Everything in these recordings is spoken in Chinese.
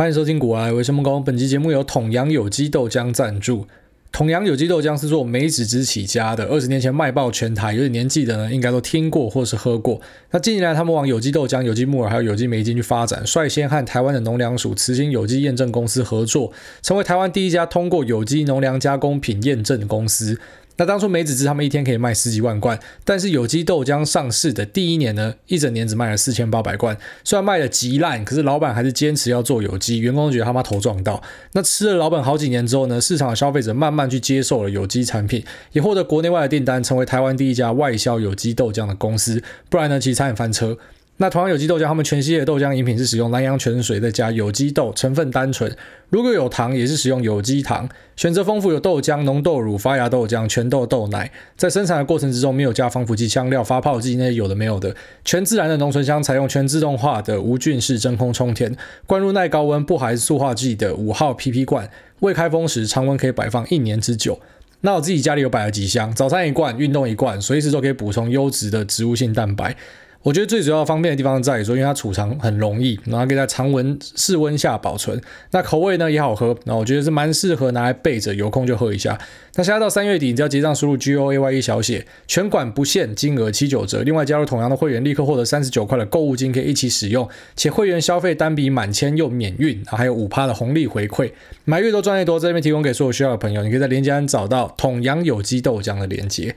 欢迎收听《股癌，我是陈梦工》。本期节目由统阳有机豆浆赞助。统阳有机豆浆是做梅子汁起家的，二十年前卖爆全台，有点年纪的呢，应该都听过或是喝过。那近年来，他们往有机豆浆、有机木耳还有有机霉菌去发展，率先和台湾的农粮署慈心有机验证公司合作，成为台湾第一家通过有机农粮加工品验证公司。那当初梅子汁他们一天可以卖十几万罐，但是有机豆浆上市的第一年呢，一整年只卖了四千八百罐。虽然卖的极烂，可是老板还是坚持要做有机，员工觉得他妈头撞到。那吃了老本好几年之后呢，市场的消费者慢慢去接受了有机产品，也获得国内外的订单，成为台湾第一家外销有机豆浆的公司。不然呢，其实差点翻车。那同样有机豆浆，他们全系列豆浆饮品是使用南洋泉水再加有机豆，成分单纯。如果有糖，也是使用有机糖。选择丰富，有豆浆、浓豆乳、发芽豆浆、全豆豆奶。在生产的过程之中，没有加防腐剂、香料、发泡剂那些有的没有的，全自然的浓醇香，采用全自动化的无菌式真空充填，灌入耐高温、不含塑化剂的五号 PP 罐。未开封时，常温可以摆放一年之久。那我自己家里有摆了几箱，早餐一罐，运动一罐，随时都可以补充优质的植物性蛋白。我觉得最主要方便的地方在于说，因为它储藏很容易，然后可以在常温室温下保存。那口味呢也好喝，那我觉得是蛮适合拿来备着，有空就喝一下。那现在到三月底，你只要结账输入 G O A Y E 小写，全馆不限金额七九折。另外加入统阳的会员，立刻获得三十九块的购物金可以一起使用，且会员消费单笔满千又免运，还有五趴的红利回馈。买越多赚越多，在这边提供给所有需要的朋友，你可以在链接栏找到统阳有机豆浆的链接。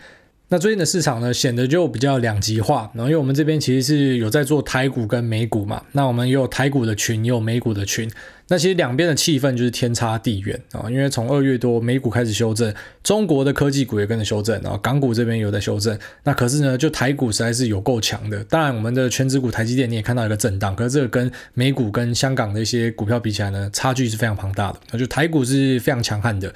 那最近的市场呢，显得就比较两极化。然后，因为我们这边其实是有在做台股跟美股嘛，那我们也有台股的群，也有美股的群。那其实两边的气氛就是天差地远啊。因为从二月多，美股开始修正，中国的科技股也跟着修正，然后港股这边有在修正。那可是呢，就台股实在是有够强的。当然，我们的权值股台积电你也看到一个震荡，可是这个跟美股跟香港的一些股票比起来呢，差距是非常庞大的。那就台股是非常强悍的。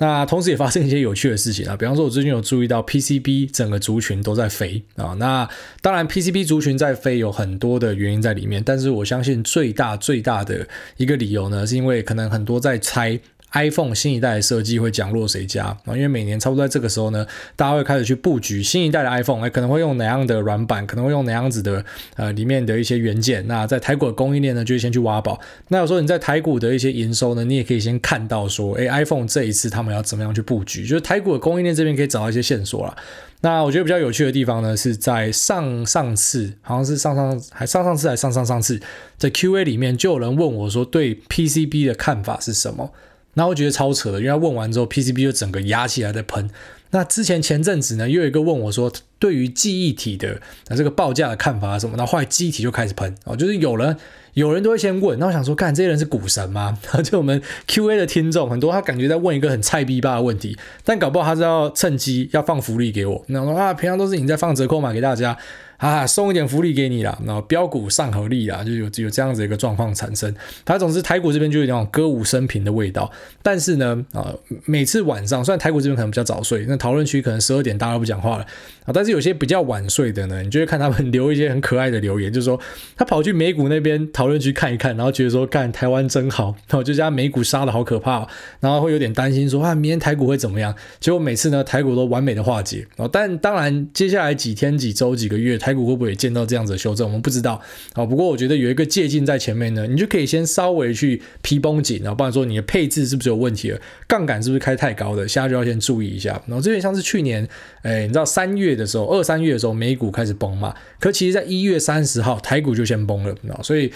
那同时也发生一些有趣的事情啊，比方说，我最近有注意到 PCB 整个族群都在飞啊。那当然，PCB 族群在飞有很多的原因在里面，但是我相信最大最大的一个理由呢，是因为可能很多在猜。iPhone 新一代的设计会降落谁家啊？因为每年差不多在这个时候呢，大家会开始去布局新一代的 iPhone，哎，可能会用哪样的软板，可能会用哪样子的呃里面的一些元件。那在台股的供应链呢，就先去挖宝。那有时候你在台股的一些营收呢，你也可以先看到说，哎，iPhone 这一次他们要怎么样去布局？就是台股的供应链这边可以找到一些线索了。那我觉得比较有趣的地方呢，是在上上次，好像是上上还上上次还上上上次，在 QA 里面就有人问我说，对 PCB 的看法是什么？那我觉得超扯的，因为他问完之后，PCB 就整个压起来在喷。那之前前阵子呢，又有一个问我说，对于记忆体的那这个报价的看法什么？然后后来记忆体就开始喷哦，就是有人有人都会先问，那我想说，干这些人是股神吗？就我们 QA 的听众很多，他感觉在问一个很菜逼吧的问题，但搞不好他是要趁机要放福利给我。那我说啊，平常都是你在放折扣码给大家。啊，送一点福利给你啦，然后飙股上合力啦，就有有这样子一个状况产生。它总之台股这边就有那种歌舞升平的味道。但是呢，啊，每次晚上虽然台股这边可能比较早睡，那讨论区可能十二点大家都不讲话了啊，但是有些比较晚睡的呢，你就会看他们留一些很可爱的留言，就是说他跑去美股那边讨论区看一看，然后觉得说干台湾真好，然后就加美股杀的好可怕，然后会有点担心说啊，明天台股会怎么样？结果每次呢，台股都完美的化解。但当然接下来几天、几周、几个月台。台股会不会见到这样子的修正？我们不知道啊。不过我觉得有一个借镜在前面呢，你就可以先稍微去皮绷紧，然后不然说你的配置是不是有问题了？杠杆是不是开太高的？现在就要先注意一下。然后这边像是去年，哎，你知道三月的时候，二三月的时候，美股开始崩嘛？可其实在一月三十号，台股就先崩了，所以。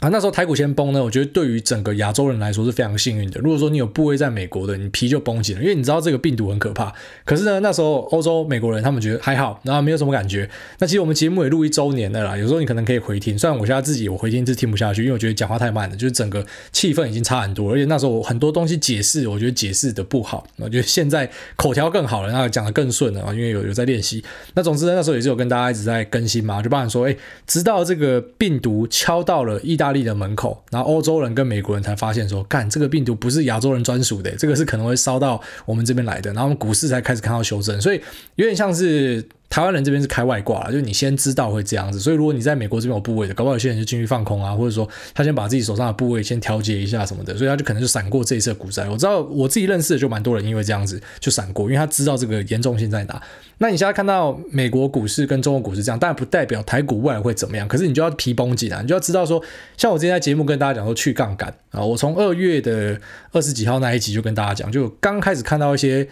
啊，那时候台股先崩呢，我觉得对于整个亚洲人来说是非常幸运的。如果说你有部位在美国的，你皮就绷紧了，因为你知道这个病毒很可怕。可是呢，那时候欧洲美国人他们觉得还好，然后没有什么感觉。那其实我们节目也录一周年了啦，有时候你可能可以回听。虽然我现在自己我回听是听不下去，因为我觉得讲话太慢了，就是整个气氛已经差很多。而且那时候我很多东西解释，我觉得解释的不好。我觉得现在口条更好了，然后讲的更顺了啊，因为有有在练习。那总之呢，那时候也是有跟大家一直在更新嘛，就包含说，哎，直到这个病毒敲到了意大利的门口。然后欧洲人跟美国人才发现说，干这个病毒不是亚洲人专属的，这个是可能会烧到我们这边来的。然后我们股市才开始看到修正，所以有点像是台湾人这边是开外挂了，就是你先知道会这样子，所以如果你在美国这边有部位的，搞不好有些人就进去放空啊，或者说他先把自己手上的部位先调节一下什么的，所以他就可能就闪过这一次股灾。我知道我自己认识的就蛮多人因为这样子就闪过，因为他知道这个严重性在哪。那你现在看到美国股市跟中国股市这样，当然不代表台股未来会怎么样，可是你就要皮绷紧啊，你就要知道说，像我之前在节目跟大家讲说去杠杆啊，我从二月的二十几号那一集就跟大家讲，就刚开始看到一些。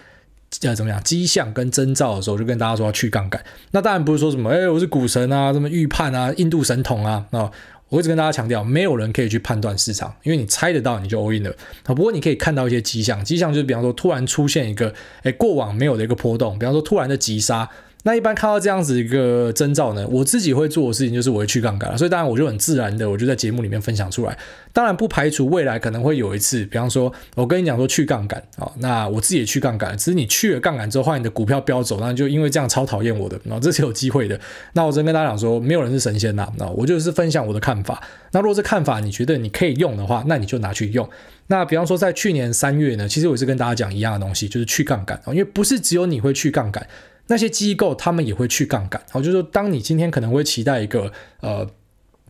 呃，怎么样？迹象跟征兆的时候，就跟大家说要去杠杆。那当然不是说什么，哎，我是股神啊，什么预判啊，印度神童啊啊！我一直跟大家强调，没有人可以去判断市场，因为你猜得到你就 all in 了啊。不过你可以看到一些迹象，迹象就是比方说突然出现一个，哎，过往没有的一个波动，比方说突然的急杀。那一般看到这样子一个征兆呢，我自己会做的事情就是我会去杠杆，所以当然我就很自然的我就在节目里面分享出来。当然不排除未来可能会有一次，比方说我跟你讲说去杠杆啊，那我自己也去杠杆，只是你去了杠杆之后，换你的股票飙走，那就因为这样超讨厌我的，那 这是有机会的。那我真跟大家讲说，没有人是神仙呐，那我就是分享我的看法。那如果这看法你觉得你可以用的话，那你就拿去用。那比方说在去年三月呢，其实我也是跟大家讲一样的东西，就是去杠杆啊，因为不是只有你会去杠杆。那些机构他们也会去杠杆，好，就是说，当你今天可能会期待一个呃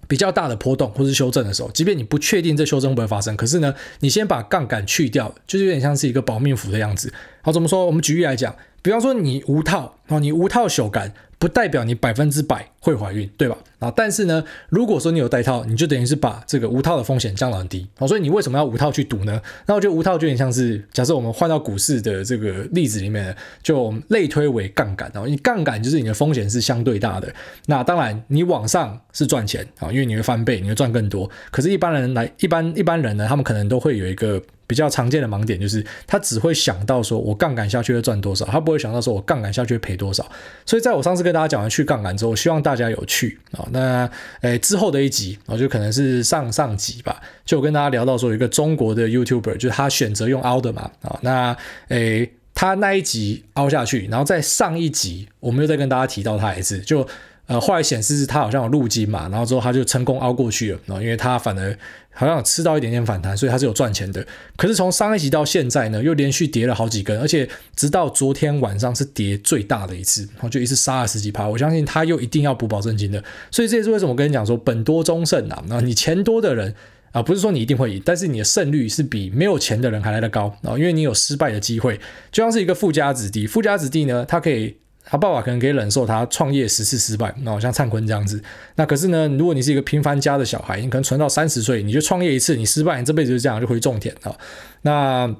比较大的波动或是修正的时候，即便你不确定这修正会不会发生，可是呢，你先把杠杆去掉，就是有点像是一个保命符的样子。好，怎么说？我们举例来讲，比方说你无套，哦，你无套手杆。不代表你百分之百会怀孕，对吧？啊，但是呢，如果说你有带套，你就等于是把这个无套的风险降到很低。所以你为什么要无套去赌呢？那我觉得无套就有点像是，假设我们换到股市的这个例子里面，就类推为杠杆。哦，你杠杆就是你的风险是相对大的。那当然，你往上是赚钱啊，因为你会翻倍，你会赚更多。可是，一般人来，一般一般人呢，他们可能都会有一个。比较常见的盲点就是，他只会想到说，我杠杆下去会赚多少，他不会想到说我杠杆下去会赔多少。所以，在我上次跟大家讲完去杠杆之后，我希望大家有去啊。那诶之后的一集啊，就可能是上上集吧，就我跟大家聊到说，有一个中国的 YouTuber，就是他选择用凹的嘛啊。那诶他那一集凹下去，然后在上一集我们又再跟大家提到他一次，就。呃，后来显示是他好像有入金嘛，然后之后他就成功凹过去了，然后因为他反而好像吃到一点点反弹，所以他是有赚钱的。可是从上一集到现在呢，又连续跌了好几根，而且直到昨天晚上是跌最大的一次，然后就一次杀了十几趴。我相信他又一定要补保证金的，所以这也是为什么我跟你讲说本多终胜啊。那你钱多的人啊，不是说你一定会赢，但是你的胜率是比没有钱的人还来得高啊，因为你有失败的机会，就像是一个富家子弟，富家子弟呢，他可以。他爸爸可能可以忍受他创业十次失败，那我像灿坤这样子。那可是呢，如果你是一个平凡家的小孩，你可能存到三十岁，你就创业一次，你失败，你这辈子就这样就回种田了。那。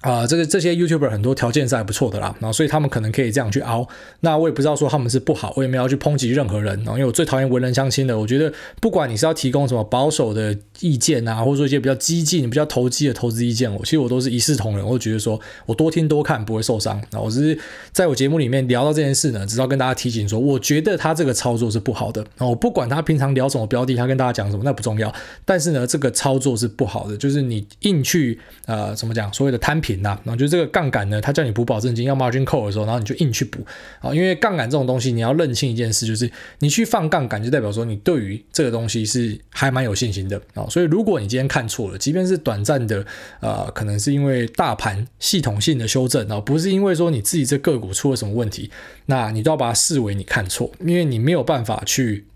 啊、这个这些 YouTuber 很多条件是还不错的啦，然后所以他们可能可以这样去凹。那我也不知道说他们是不好，我也没有去抨击任何人。然后因为我最讨厌文人相亲的，我觉得不管你是要提供什么保守的意见啊，或者说一些比较激进、比较投机的投资意见，我其实我都是一视同仁。我觉得说我多听多看不会受伤。那我只是在我节目里面聊到这件事呢，只要跟大家提醒说，我觉得他这个操作是不好的。然后我不管他平常聊什么标的，他跟大家讲什么那不重要，但是呢，这个操作是不好的，就是你硬去呃怎么讲所谓的摊平呐，然后就这个。杠杆呢，他叫你补保证金要 margin call 的时候，然后你就硬去补啊，因为杠杆这种东西，你要认清一件事，就是你去放杠杆，就代表说你对于这个东西是还蛮有信心的啊。所以如果你今天看错了，即便是短暂的，呃，可能是因为大盘系统性的修正啊，不是因为说你自己这个股出了什么问题，那你都要把它视为你看错，因为你没有办法去。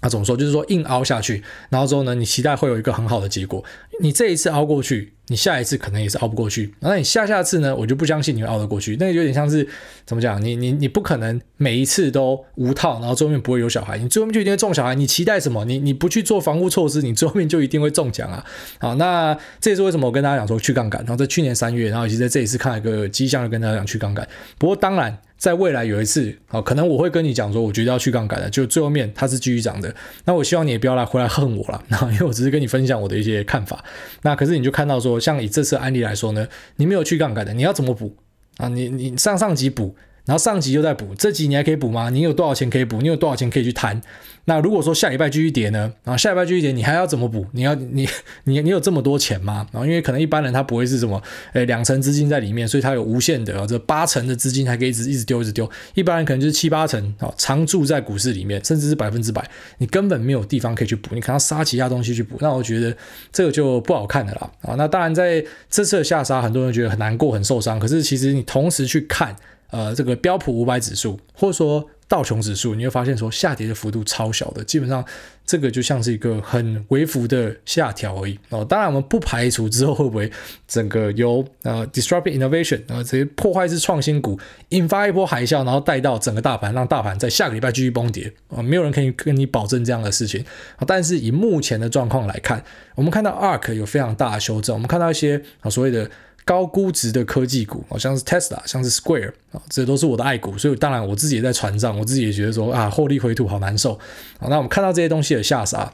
那怎么说？就是说硬凹下去，然后之后呢，你期待会有一个很好的结果。你这一次凹过去，你下一次可能也是凹不过去。那你下下次呢？我就不相信你会凹得过去。那个有点像是怎么讲？你你你不可能每一次都无套，然后最后面不会有小孩。你最后面就一定会中小孩。你期待什么？你你不去做防护措施，你最后面就一定会中奖啊！好，那这也是为什么我跟大家讲说去杠杆。然后在去年三月，然后以及在这一次看了一个迹象，就跟大家讲去杠杆。不过当然。在未来有一次，好，可能我会跟你讲说，我觉得要去杠杆的，就最后面它是继续涨的。那我希望你也不要来回来恨我了，那因为我只是跟你分享我的一些看法。那可是你就看到说，像以这次案例来说呢，你没有去杠杆的，你要怎么补啊？你你上上级补。然后上集又在补，这集你还可以补吗？你有多少钱可以补？你有多少钱可以去摊？那如果说下礼拜继续跌呢？然后下礼拜继续跌，你还要怎么补？你要你你你有这么多钱吗？然后因为可能一般人他不会是什么，诶两成资金在里面，所以他有无限的，这八成的资金还可以一直一直丢一直丢。一般人可能就是七八成啊，常驻在股市里面，甚至是百分之百，你根本没有地方可以去补，你可能要杀其他东西去补。那我觉得这个就不好看的啦啊。那当然在这次的下杀，很多人觉得很难过、很受伤。可是其实你同时去看。呃，这个标普五百指数，或者说道琼指数，你会发现说下跌的幅度超小的，基本上这个就像是一个很微幅的下调而已哦。当然，我们不排除之后会不会整个由呃 disruptive innovation 啊这些破坏式创新股引发一波海啸，然后带到整个大盘，让大盘在下个礼拜继续崩跌啊，没有人可以跟你保证这样的事情啊。但是以目前的状况来看，我们看到 ARK 有非常大的修正，我们看到一些啊所谓的。高估值的科技股，好像是 Tesla，像是 Square 啊，这都是我的爱股，所以当然我自己也在船上，我自己也觉得说啊，获利回吐好难受啊。那我们看到这些东西的下杀，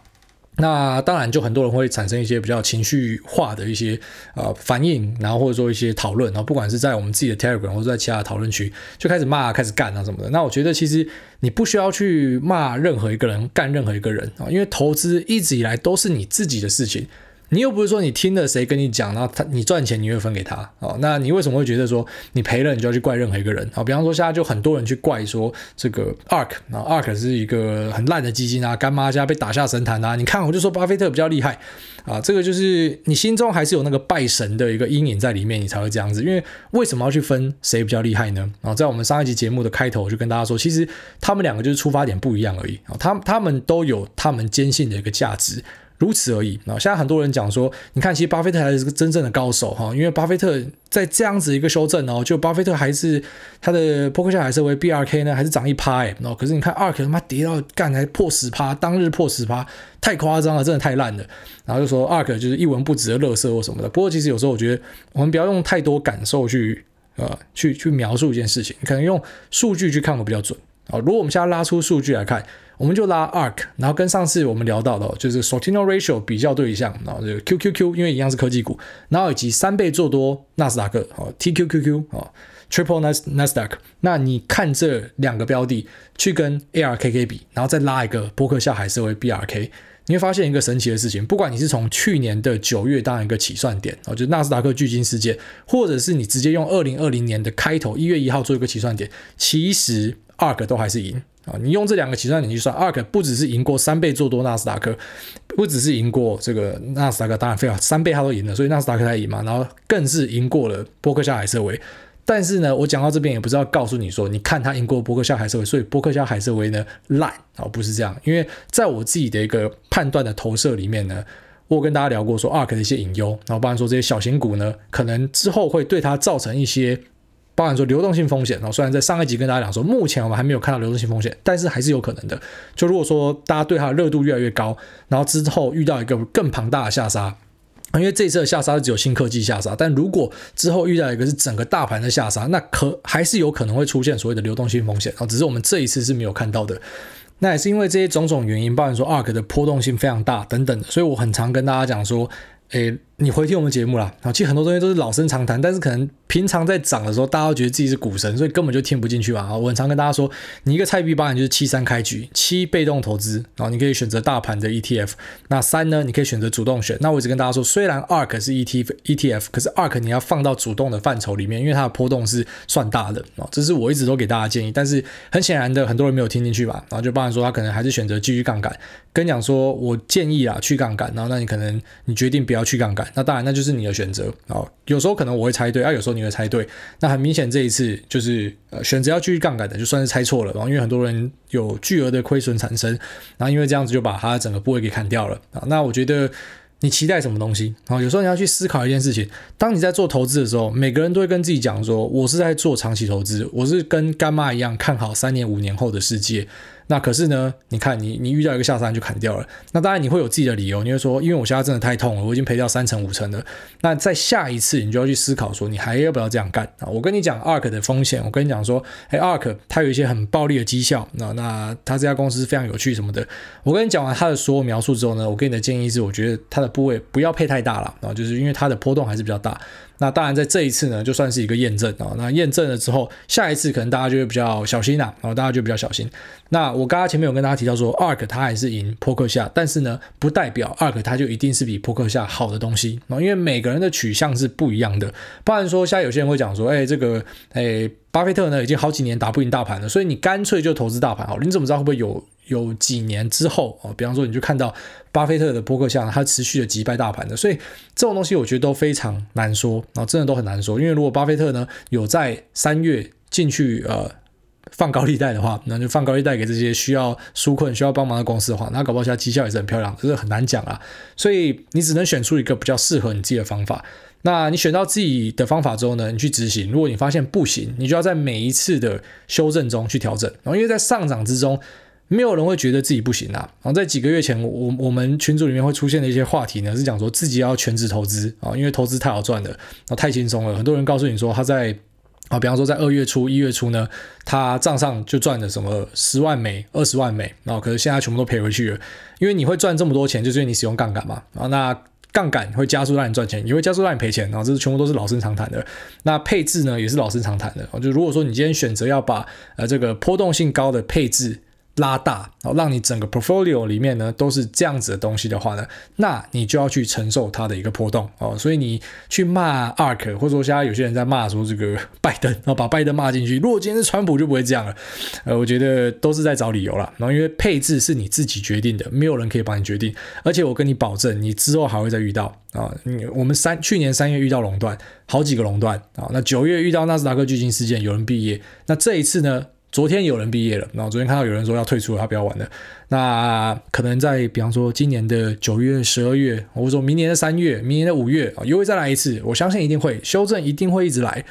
那当然就很多人会产生一些比较情绪化的一些呃反应，然后或者说一些讨论，然后不管是在我们自己的 Telegram 或者在其他的讨论区，就开始骂、开始干啊什么的。那我觉得其实你不需要去骂任何一个人、干任何一个人啊，因为投资一直以来都是你自己的事情。你又不是说你听了谁跟你讲，然后他你赚钱你会分给他哦？那你为什么会觉得说你赔了你就要去怪任何一个人啊？比方说现在就很多人去怪说这个 ARK 啊，ARK 是一个很烂的基金啊，干妈家被打下神坛啊！你看我就说巴菲特比较厉害啊，这个就是你心中还是有那个拜神的一个阴影在里面，你才会这样子。因为为什么要去分谁比较厉害呢？啊，在我们上一集节目的开头我就跟大家说，其实他们两个就是出发点不一样而已啊，他他们都有他们坚信的一个价值。如此而已啊！现在很多人讲说，你看，其实巴菲特还是个真正的高手哈，因为巴菲特在这样子一个修正哦，就巴菲特还是他的波克夏海瑟威 BRK 呢，还是涨一趴哎，可是你看 ARK 他妈跌到干还破十趴，当日破十趴，太夸张了，真的太烂了。然后就说 ARK 就是一文不值的垃圾或什么的。不过其实有时候我觉得，我们不要用太多感受去呃去去描述一件事情，可能用数据去看会比较准啊。如果我们现在拉出数据来看。我们就拉 ARK，然后跟上次我们聊到的，就是 Sortino Ratio 比较对象，然后这个 QQQ，因为一样是科技股，然后以及三倍做多纳斯达克，哦 TQQQ 哦 Triple Nasdaq，那你看这两个标的去跟 ARKK 比，然后再拉一个波克夏海瑟威 BRK，你会发现一个神奇的事情，不管你是从去年的九月当一个起算点，哦，就纳斯达克巨鲸事件，或者是你直接用二零二零年的开头一月一号做一个起算点，其实 ARK 都还是赢。啊，你用这两个起算点去算，ARK 不只是赢过三倍做多纳斯达克，不只是赢过这个纳斯达克，当然非常三倍他都赢了，所以纳斯达克才赢嘛，然后更是赢过了波克夏海瑟威。但是呢，我讲到这边也不是要告诉你说，你看他赢过波克夏海瑟威，所以波克夏海瑟威呢烂啊，不是这样，因为在我自己的一个判断的投射里面呢，我跟大家聊过说 ARK 的一些隐忧，然后包含说这些小型股呢，可能之后会对它造成一些。包含说流动性风险，然后虽然在上一集跟大家讲说，目前我们还没有看到流动性风险，但是还是有可能的。就如果说大家对它的热度越来越高，然后之后遇到一个更庞大的下杀，因为这一次的下杀只有新科技下杀，但如果之后遇到一个是整个大盘的下杀，那可还是有可能会出现所谓的流动性风险啊，只是我们这一次是没有看到的。那也是因为这些种种原因，包含说 ARK 的波动性非常大等等，所以我很常跟大家讲说，诶。你回听我们节目啦，啊，其实很多东西都是老生常谈，但是可能平常在涨的时候，大家都觉得自己是股神，所以根本就听不进去嘛。啊，我很常跟大家说，你一个菜币八，你就是七三开局，七被动投资，然后你可以选择大盘的 ETF，那三呢，你可以选择主动选。那我一直跟大家说，虽然 ARK 是 ETF，ETF，可是 ARK 你要放到主动的范畴里面，因为它的波动是算大的啊，这是我一直都给大家建议。但是很显然的，很多人没有听进去吧，然后就包含说他可能还是选择继续杠杆，跟你讲说我建议啊去杠杆，然后那你可能你决定不要去杠杆，那当然那就是你。的选择啊，有时候可能我会猜对啊，有时候你会猜对。那很明显这一次就是呃选择要继续杠杆的，就算是猜错了。然后因为很多人有巨额的亏损产生，然后因为这样子就把他的整个部位给砍掉了啊。那我觉得你期待什么东西啊？有时候你要去思考一件事情：当你在做投资的时候，每个人都会跟自己讲说，我是在做长期投资，我是跟干妈一样看好三年五年后的世界。那可是呢，你看你你遇到一个下山就砍掉了，那当然你会有自己的理由，你会说，因为我现在真的太痛了，我已经赔掉三成五成了。那在下一次你就要去思考说，你还要不要这样干啊？我跟你讲 ARK 的风险，我跟你讲说，哎，ARK 它有一些很暴力的绩效，那那它这家公司非常有趣什么的。我跟你讲完它的所有描述之后呢，我给你的建议是，我觉得它的部位不要配太大了啊，就是因为它的波动还是比较大。那当然，在这一次呢，就算是一个验证啊。那验证了之后，下一次可能大家就会比较小心啦，然后大家就比较小心。那我刚刚前面有跟大家提到说，ARK 它还是赢波克夏，但是呢，不代表 ARK 它就一定是比波克夏好的东西啊，因为每个人的取向是不一样的。不然说，现在有些人会讲说，哎，这个，哎，巴菲特呢已经好几年打不赢大盘了，所以你干脆就投资大盘好了。你怎么知道会不会有？有几年之后啊，比方说你就看到巴菲特的波克夏，它持续的击败大盘的，所以这种东西我觉得都非常难说，然后真的都很难说，因为如果巴菲特呢有在三月进去呃放高利贷的话，那就放高利贷给这些需要纾困、需要帮忙的公司的话，那搞不好现在绩效也是很漂亮，这是很难讲啊。所以你只能选出一个比较适合你自己的方法。那你选到自己的方法之后呢，你去执行。如果你发现不行，你就要在每一次的修正中去调整。然后，因为在上涨之中，没有人会觉得自己不行啊。然后，在几个月前，我我们群组里面会出现的一些话题呢，是讲说自己要全职投资啊，因为投资太好赚了，然后太轻松了。很多人告诉你说他在啊，比方说在二月初、一月初呢，他账上就赚了什么十万美、二十万美，然后可是现在全部都赔回去了。因为你会赚这么多钱，就是因为你使用杠杆嘛。啊，那。杠杆会加速让你赚钱，也会加速让你赔钱，然后这是全部都是老生常谈的。那配置呢，也是老生常谈的。就如果说你今天选择要把呃这个波动性高的配置，拉大，然后让你整个 portfolio 里面呢都是这样子的东西的话呢，那你就要去承受它的一个波动哦。所以你去骂 ARK，或者说现在有些人在骂说这个 拜登，然后把拜登骂进去。如果今天是川普就不会这样了。呃，我觉得都是在找理由了。然后因为配置是你自己决定的，没有人可以帮你决定。而且我跟你保证，你之后还会再遇到啊。你我们三去年三月遇到垄断，好几个垄断啊。那九月遇到纳斯达克巨星事件，有人毕业。那这一次呢？昨天有人毕业了，然后昨天看到有人说要退出了，他不要玩了。那可能在比方说今年的九月、十二月，或者说明年的三月、明年的五月啊，又会再来一次。我相信一定会修正，一定会一直来。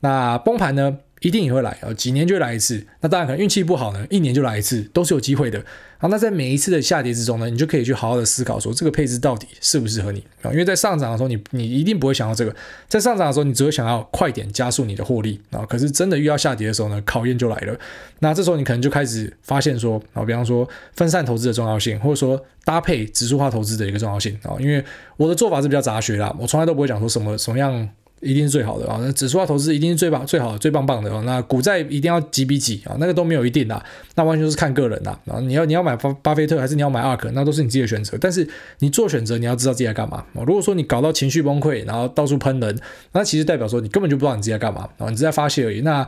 那崩盘呢？一定也会来啊，几年就来一次。那当然可能运气不好呢，一年就来一次，都是有机会的。好，那在每一次的下跌之中呢，你就可以去好好的思考说，这个配置到底适不适合你啊？因为在上涨的时候，你你一定不会想到这个，在上涨的时候，你只会想要快点加速你的获利啊。可是真的遇到下跌的时候呢，考验就来了。那这时候你可能就开始发现说啊，比方说分散投资的重要性，或者说搭配指数化投资的一个重要性啊。因为我的做法是比较杂学啦，我从来都不会讲说什么什么样。一定是最好的啊！那指数化投资一定是最棒、最好、最棒棒的啊！那股债一定要几比几啊？那个都没有一定的，那完全就是看个人的啊！你要你要买巴巴菲特还是你要买 ARK，那都是你自己的选择。但是你做选择，你要知道自己在干嘛啊！如果说你搞到情绪崩溃，然后到处喷人，那其实代表说你根本就不知道你自己在干嘛啊！你只在发泄而已。那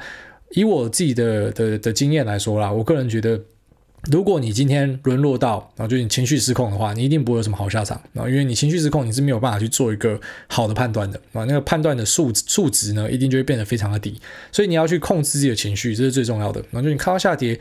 以我自己的的的经验来说啦，我个人觉得。如果你今天沦落到，然后就你情绪失控的话，你一定不会有什么好下场，然后因为你情绪失控，你是没有办法去做一个好的判断的，啊，那个判断的数数值呢，一定就会变得非常的低，所以你要去控制自己的情绪，这是最重要的。然后就你看到下跌，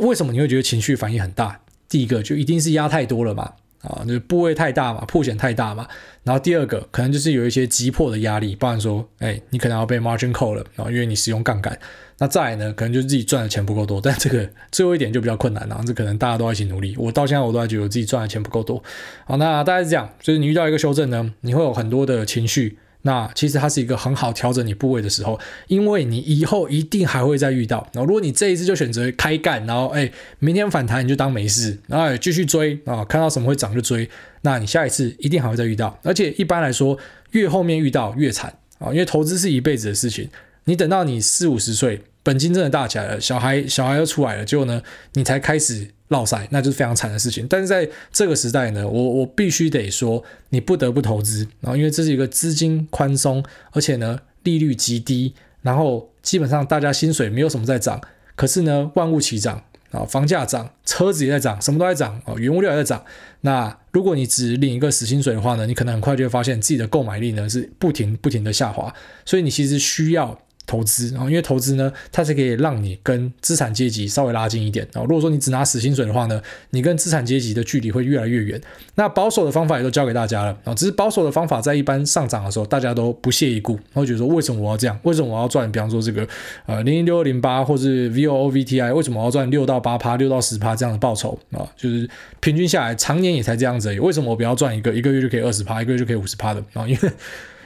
为什么你会觉得情绪反应很大？第一个就一定是压太多了嘛，啊，就部位太大嘛，破险太大嘛。然后第二个可能就是有一些急迫的压力，不然说，哎，你可能要被 margin call 了，然后因为你使用杠杆。那再呢，可能就是自己赚的钱不够多，但这个最后一点就比较困难了，这可能大家都要一起努力。我到现在我都还觉得自己赚的钱不够多。好，那大概是这样，就是你遇到一个修正呢，你会有很多的情绪。那其实它是一个很好调整你部位的时候，因为你以后一定还会再遇到。然后如果你这一次就选择开干，然后哎，明天反弹你就当没事，然后继续追啊，看到什么会涨就追，那你下一次一定还会再遇到。而且一般来说，越后面遇到越惨啊，因为投资是一辈子的事情。你等到你四五十岁，本金真的大起来了，小孩小孩又出来了，结果呢，你才开始落赛，那就是非常惨的事情。但是在这个时代呢，我我必须得说，你不得不投资，然后因为这是一个资金宽松，而且呢利率极低，然后基本上大家薪水没有什么在涨，可是呢万物齐涨啊，房价涨，车子也在涨，什么都在涨啊，原物料也在涨。那如果你只领一个死薪水的话呢，你可能很快就会发现自己的购买力呢是不停不停的下滑，所以你其实需要。投资，然后因为投资呢，它是可以让你跟资产阶级稍微拉近一点。然后如果说你只拿死薪水的话呢，你跟资产阶级的距离会越来越远。那保守的方法也都教给大家了啊，只是保守的方法在一般上涨的时候，大家都不屑一顾，然后觉得说，为什么我要这样？为什么我要赚？比方说这个呃零零六二零八或是 VOOVTI，为什么我要赚六到八趴、六到十趴这样的报酬啊？就是平均下来，常年也才这样子而已。为什么我不要赚一个一个月就可以二十趴，一个月就可以五十趴的啊？因为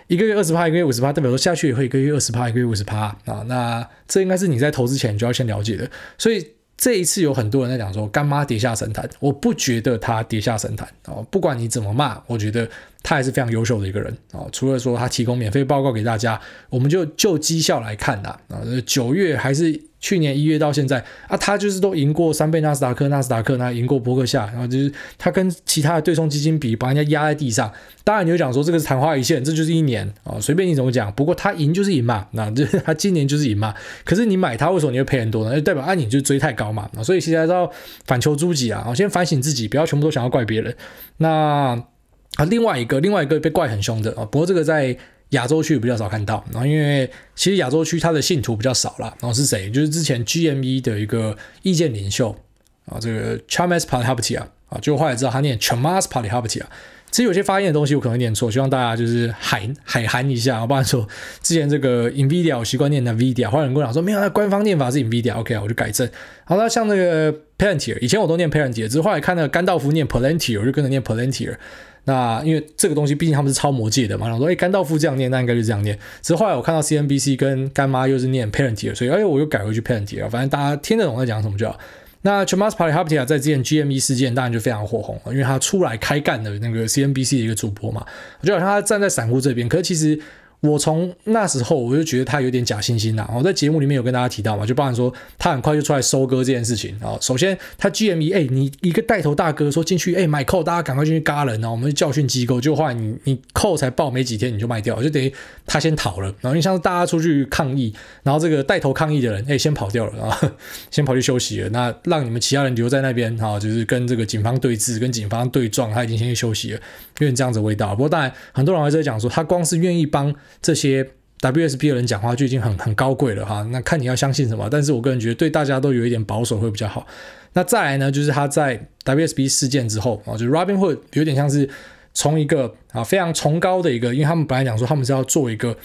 一个月二十趴，一个月五十趴，代表说下去也会一个月二十趴，一个月五十趴啊。那这应该是你在投资前就要先了解的。所以这一次有很多人在讲说干妈跌下神坛，我不觉得他跌下神坛啊。不管你怎么骂，我觉得他还是非常优秀的一个人啊。除了说他提供免费报告给大家，我们就就绩效来看呐啊，九月还是。去年一月到现在啊，他就是都赢过三倍纳斯达克，纳斯达克那赢过伯克夏，然后就是他跟其他的对冲基金比，把人家压在地上。当然你就讲说这个是昙花一现，这就是一年啊，随便你怎么讲。不过他赢就是赢嘛，那这他今年就是赢嘛。可是你买他，为什么你会赔很多呢？就代表啊，你就追太高嘛。所以其实还是要反求诸己啊，先反省自己，不要全部都想要怪别人。那啊，另外一个另外一个被怪很凶的啊，不过这个在。亚洲区比较少看到。然后因为其实亚洲区它的信徒比较少啦。然后是谁？就是之前 GME 的一个意见领袖啊，这个 Chamath Palihapitiya 啊，就后来知道他念 Chamath Palihapitiya。其实有些发音的东西我可能念错，希望大家就是海海涵一下。我不然说之前这个 Nvidia 我习惯念 Nvidia，后来人跟我讲说没有，那官方念法是 Nvidia，OK，我就改正。好，了像那个 Palantir，以前我都念 Palantir，只是后来看那个甘道夫念 Palantir，我就跟着念 Palantir。那因为这个东西毕竟他们是超魔界的嘛，然后说哎，甘道夫这样念，那应该就这样念。只是后来我看到 CNBC 跟干妈又是念 Parentier，所以哎，我又改回去 Parentier，反正大家听得懂在讲什么就好。那 c h a m a s p a r i h a p t i a 在之前 GME 事件当然就非常火红了，因为他出来开干的那个 CNBC 的一个主播嘛，我就好像他站在散户这边，可是其实。我从那时候我就觉得他有点假惺惺呐。我在节目里面有跟大家提到嘛，就包含说他很快就出来收割这件事情啊。首先他 GME 哎，你一个带头大哥说进去哎买扣，大家赶快进去嘎人啊，我们教训机构。就后来你你扣才报没几天你就卖掉，就等于他先逃了。然后你像是大家出去抗议，然后这个带头抗议的人哎先跑掉了啊，先跑去休息了。那让你们其他人留在那边啊，就是跟这个警方对峙，跟警方对撞，他已经先去休息了，有点这样子味道。不过当然很多人还在讲说，他光是愿意帮。这些 WSP 的人讲话就已经很很高贵了哈，那看你要相信什么，但是我个人觉得对大家都有一点保守会比较好。那再来呢，就是他在 WSB 事件之后啊，就是 Robinhood 有点像是从一个啊非常崇高的一个，因为他们本来讲说他们是要做一个。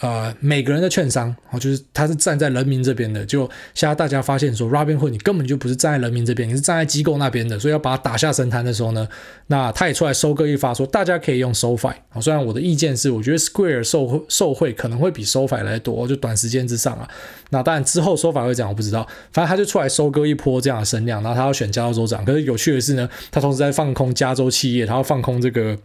呃，每个人的券商，哦，就是他是站在人民这边的。就现在大家发现说，Robinhood 你根本就不是站在人民这边，你是站在机构那边的，所以要把他打下神坛的时候呢，那他也出来收割一发，说大家可以用 SoFi。哦，虽然我的意见是，我觉得 Square 受受惠可能会比 SoFi 来多，就短时间之上啊。那当然之后 SoFi 会讲，我不知道。反正他就出来收割一波这样的声量，然后他要选加州州长。可是有趣的是呢，他同时在放空加州企业，他要放空这个。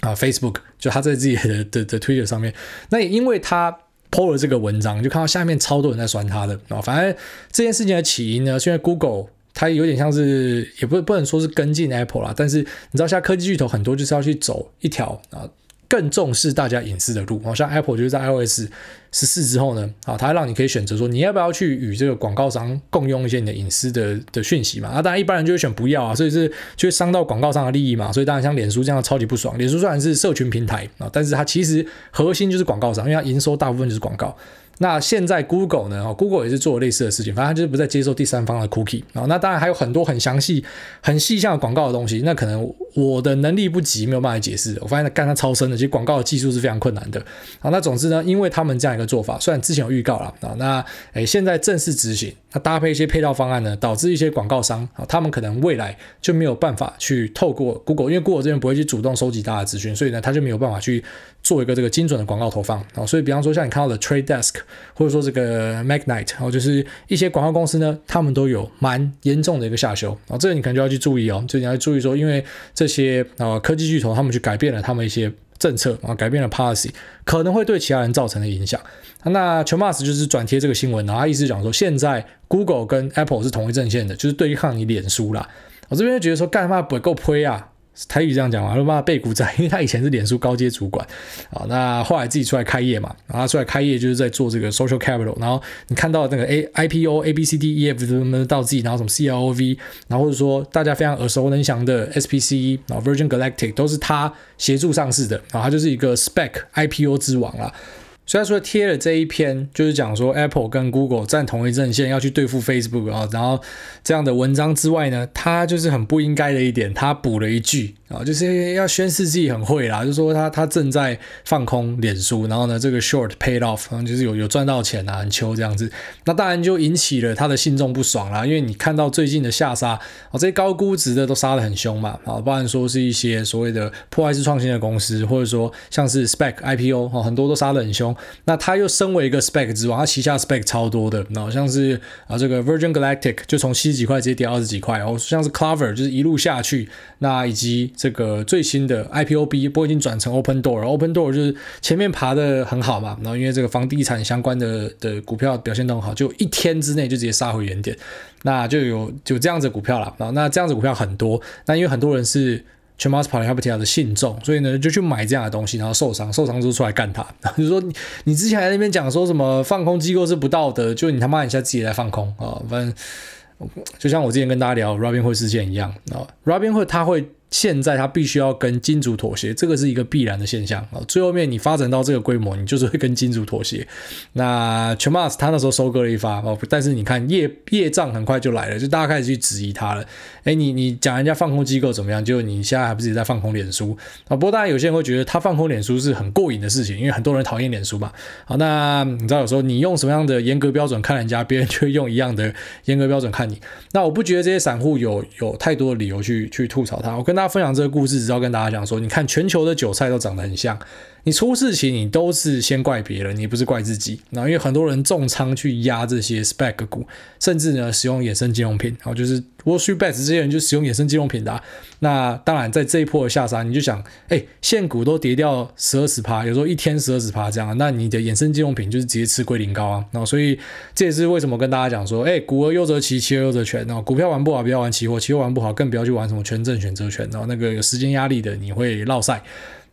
啊，Facebook 就他在自己的的的 Twitter 上面，那也因为他 po 了这个文章，就看到下面超多人在酸他的啊。反正这件事情的起因呢，虽然 Google 它有点像是，也不不能说是跟进 Apple 啦，但是你知道现在科技巨头很多就是要去走一条啊。更重视大家隐私的路，好像 Apple 就是在 iOS 十四之后呢，啊，它让你可以选择说你要不要去与这个广告商共用一些你的隐私的的讯息嘛？啊，当然一般人就会选不要啊，所以是就会伤到广告商的利益嘛。所以当然像脸书这样超级不爽，脸书虽然是社群平台啊，但是它其实核心就是广告商，因为它营收大部分就是广告。那现在 Google 呢？Google 也是做类似的事情，反正它就是不再接受第三方的 cookie 啊。那当然还有很多很详细、很细项的广告的东西，那可能我的能力不及，没有办法解释。我发现它干它超深的，其实广告的技术是非常困难的啊。那总之呢，因为他们这样一个做法，虽然之前有预告了啊，那诶现在正式执行，那搭配一些配套方案呢，导致一些广告商啊，他们可能未来就没有办法去透过 Google，因为 Google 这边不会去主动收集大家的资讯，所以呢，他就没有办法去做一个这个精准的广告投放啊。所以比方说像你看到的 Trade Desk，或者说这个。，Magnite，然后就是一些广告公司呢，他们都有蛮严重的一个下修，啊，这个你可能就要去注意哦，就你要注意说，因为这些啊科技巨头他们去改变了他们一些政策啊，改变了 policy，可能会对其他人造成的影响。那 c h a m a s 就是转贴这个新闻，然后他意思讲说，现在 Google 跟 Apple 是同一阵线的，就是对抗你脸书啦。我这边就觉得说，干嘛不够亏啊？台语这样讲嘛，他妈背骨仔，因为他以前是脸书高阶主管啊，那后来自己出来开业嘛，然后出来开业就是在做这个 social capital，然后你看到那个 A I P O A B C D E F 什么到自己，然后什么 CLOV，然后或者说大家非常耳熟能详的 S P C，然后 Virgin Galactic 都是他协助上市的，然后他就是一个 Spec I P O 之王啦。所以他说贴了这一篇，就是讲说 Apple 跟 Google 站同一阵线，要去对付 Facebook 啊，然后这样的文章之外呢，他就是很不应该的一点，他补了一句。啊，就是要宣示自己很会啦，就说他他正在放空脸书，然后呢，这个 short paid off，然后就是有有赚到钱啊，很秋这样子，那当然就引起了他的信众不爽啦，因为你看到最近的下杀，啊，这些高估值的都杀得很凶嘛，啊，不然说是一些所谓的破坏式创新的公司，或者说像是 spec IPO，啊，很多都杀得很凶，那他又身为一个 spec 之王，他旗下 spec 超多的，那像是啊这个 Virgin Galactic 就从七十几块直接跌二十几块，哦，像是 Clover 就是一路下去，那以及这个最新的 IPOB 不过已经转成 Open Door，Open Door 就是前面爬得很好嘛，然后因为这个房地产相关的的股票表现都很好，就一天之内就直接杀回原点，那就有就这样子股票了然后，那这样子股票很多，那因为很多人是 Chamath Palihapitiya 的信众，所以呢就去买这样的东西，然后受伤，受伤之后出来干他，就说你你之前在那边讲说什么放空机构是不道德，就你他妈你现在自己来放空啊，反正就像我之前跟大家聊 Robinhood 事件一样啊，Robinhood 他会。现在他必须要跟金主妥协，这个是一个必然的现象啊。最后面你发展到这个规模，你就是会跟金主妥协。那 Chamath 他那时候收割了一发哦，但是你看业业障很快就来了，就大家开始去质疑他了。哎，你你讲人家放空机构怎么样？就你现在还不是也在放空脸书啊？不过当然有些人会觉得他放空脸书是很过瘾的事情，因为很多人讨厌脸书嘛。好，那你知道有时候你用什么样的严格标准看人家，别人就会用一样的严格标准看你。那我不觉得这些散户有有太多的理由去去吐槽他。我跟他大家分享这个故事，只要跟大家讲说，你看全球的韭菜都长得很像。你出事情，你都是先怪别人，你不是怪自己。然后因为很多人重仓去压这些 spec 股，甚至呢使用衍生金融品，然后就是 washy bets 这些人就使用衍生金融品的。那当然在这一波的下杀，你就想，哎，现股都跌掉十二十趴，有时候一天十二十趴这样，那你的衍生金融品就是直接吃龟苓膏啊。然后所以这也是为什么跟大家讲说，哎，股而优则期，期而优则权。然后股票玩不好，不要玩期货，期货玩不好，更不要去玩什么权证选择权。然后那个有时间压力的，你会落赛。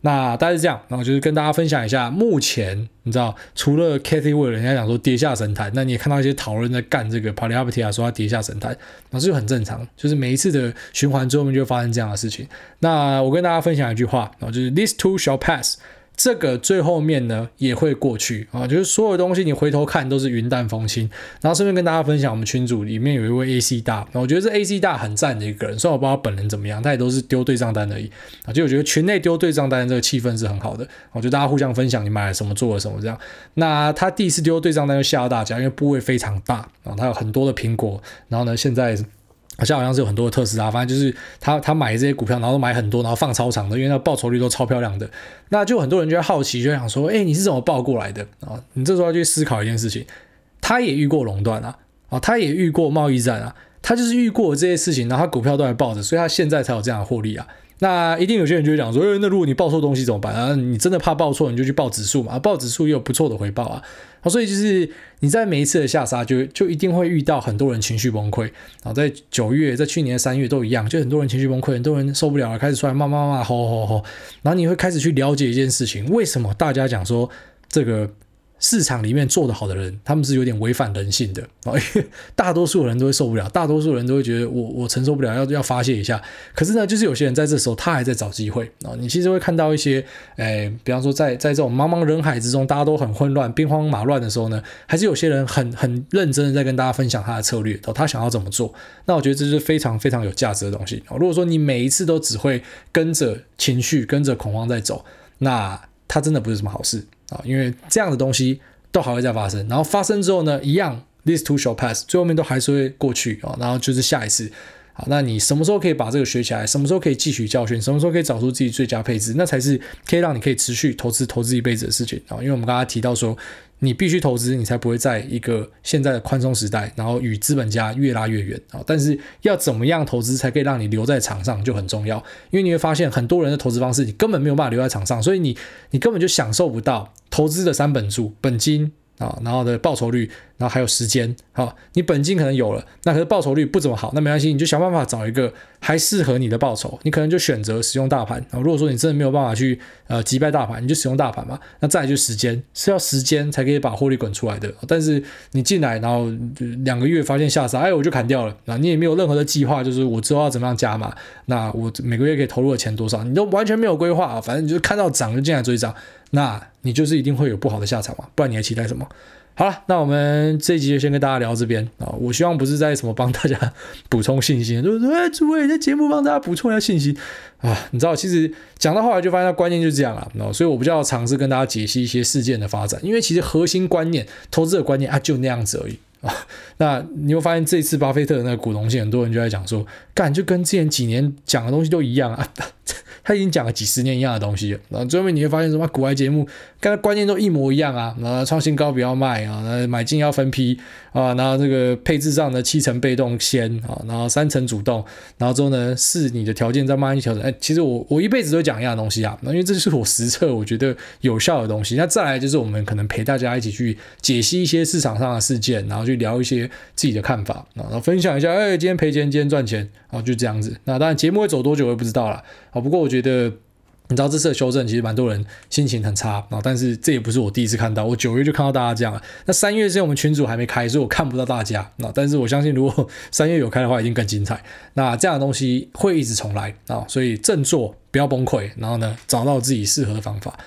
那大概是这样，然后就是跟大家分享一下，目前你知道，除了 Cathie Wood 人家讲说跌下神坛，那你也看到一些讨论在干这个 p a l i a p t i a 说他跌下神坛，那这就很正常，就是每一次的循环之后面就发生这样的事情。那我跟大家分享一句话，然后就是 These two shall pass。这个最后面呢也会过去啊，就是所有东西你回头看都是云淡风轻。然后顺便跟大家分享，我们群组里面有一位 AC 大，我觉得这 AC 大很赞的一个人，虽然我不知道本人怎么样，他也都是丢对账单而已啊。就我觉得群内丢对账单这个气氛是很好的，我觉得大家互相分享你买了什么，做了什么这样。那他第一次丢对账单就吓到大家，因为部位非常大啊，他有很多的苹果，然后呢现在。好像好像是有很多的特斯拉，反正就是他他买这些股票，然后买很多，然后放超长的，因为那报酬率都超漂亮的。那就很多人就会好奇，就想说，哎，你是怎么报过来的啊？你这时候要去思考一件事情，他也遇过垄断啊，啊，他也遇过贸易战啊，他就是遇过这些事情，然后他股票都还抱着，所以他现在才有这样的获利啊。那一定有些人就会讲说，诶，那如果你报错东西怎么办啊？你真的怕报错，你就去报指数嘛，报指数也有不错的回报啊。好，所以就是你在每一次的下杀就，就一定会遇到很多人情绪崩溃。然后在九月，在去年的三月都一样，就很多人情绪崩溃，很多人受不了了，开始出来骂骂骂，吼吼吼。然后你会开始去了解一件事情，为什么大家讲说这个？市场里面做得好的人，他们是有点违反人性的啊，因为 大多数人都会受不了，大多数人都会觉得我我承受不了，要要发泄一下。可是呢，就是有些人在这时候他还在找机会啊。你其实会看到一些，诶，比方说在在这种茫茫人海之中，大家都很混乱、兵荒马乱的时候呢，还是有些人很很认真的在跟大家分享他的策略，他想要怎么做。那我觉得这是非常非常有价值的东西啊。如果说你每一次都只会跟着情绪、跟着恐慌在走，那他真的不是什么好事。啊，因为这样的东西都还会再发生，然后发生之后呢，一样，this too shall pass，最后面都还是会过去啊，然后就是下一次，好，那你什么时候可以把这个学起来？什么时候可以汲取教训？什么时候可以找出自己最佳配置？那才是可以让你可以持续投资投资一辈子的事情啊，因为我们刚刚提到说。你必须投资，你才不会在一个现在的宽松时代，然后与资本家越拉越远啊！但是要怎么样投资才可以让你留在场上就很重要，因为你会发现很多人的投资方式你根本没有办法留在场上，所以你你根本就享受不到投资的三本柱：本金啊，然后的报酬率。然后还有时间，好，你本金可能有了，那可是报酬率不怎么好，那没关系，你就想办法找一个还适合你的报酬，你可能就选择使用大盘啊。如果说你真的没有办法去呃击败大盘，你就使用大盘嘛。那再来就是时间，是要时间才可以把获利滚出来的。但是你进来，然后两个月发现下杀，哎，我就砍掉了。啊你也没有任何的计划，就是我知道要怎么样加码，那我每个月可以投入的钱多少，你都完全没有规划啊。反正你就看到涨就进来追涨，那你就是一定会有不好的下场嘛，不然你还期待什么？好了，那我们这一集就先跟大家聊这边啊。我希望不是在什么帮大家补充信息，就是说，哎，诸位在节目帮大家补充一下信息啊。你知道，其实讲到后来就发现，它观念就是这样啊。所以我比较尝试跟大家解析一些事件的发展，因为其实核心观念、投资的观念啊，就那样子而已啊。那你会发现，这次巴菲特那个股东信，很多人就在讲说，干就跟之前几年讲的东西都一样啊。他已经讲了几十年一样的东西了，然后最后面你会发现什么？股癌节目跟他观念都一模一样啊，然后创新高不要卖啊，买进要分批啊，然后这个配置上的七成被动先啊，然后三成主动，然后之后呢是你的条件再慢慢调整。哎，其实我我一辈子都讲一样的东西啊，那因为这就是我实测我觉得有效的东西。那再来就是我们可能陪大家一起去解析一些市场上的事件，然后去聊一些自己的看法，然后分享一下，哎，今天赔钱，今天赚钱，啊，就这样子。那当然节目会走多久我也不知道了，啊，不过我觉得。觉得你知道这次的修正，其实蛮多人心情很差啊，但是这也不是我第一次看到，我九月就看到大家这样了。那三月是因为我们群组还没开，所以我看不到大家啊。但是我相信，如果三月有开的话，一定更精彩。那这样的东西会一直重来啊，所以振作，不要崩溃，然后呢，找到自己适合的方法。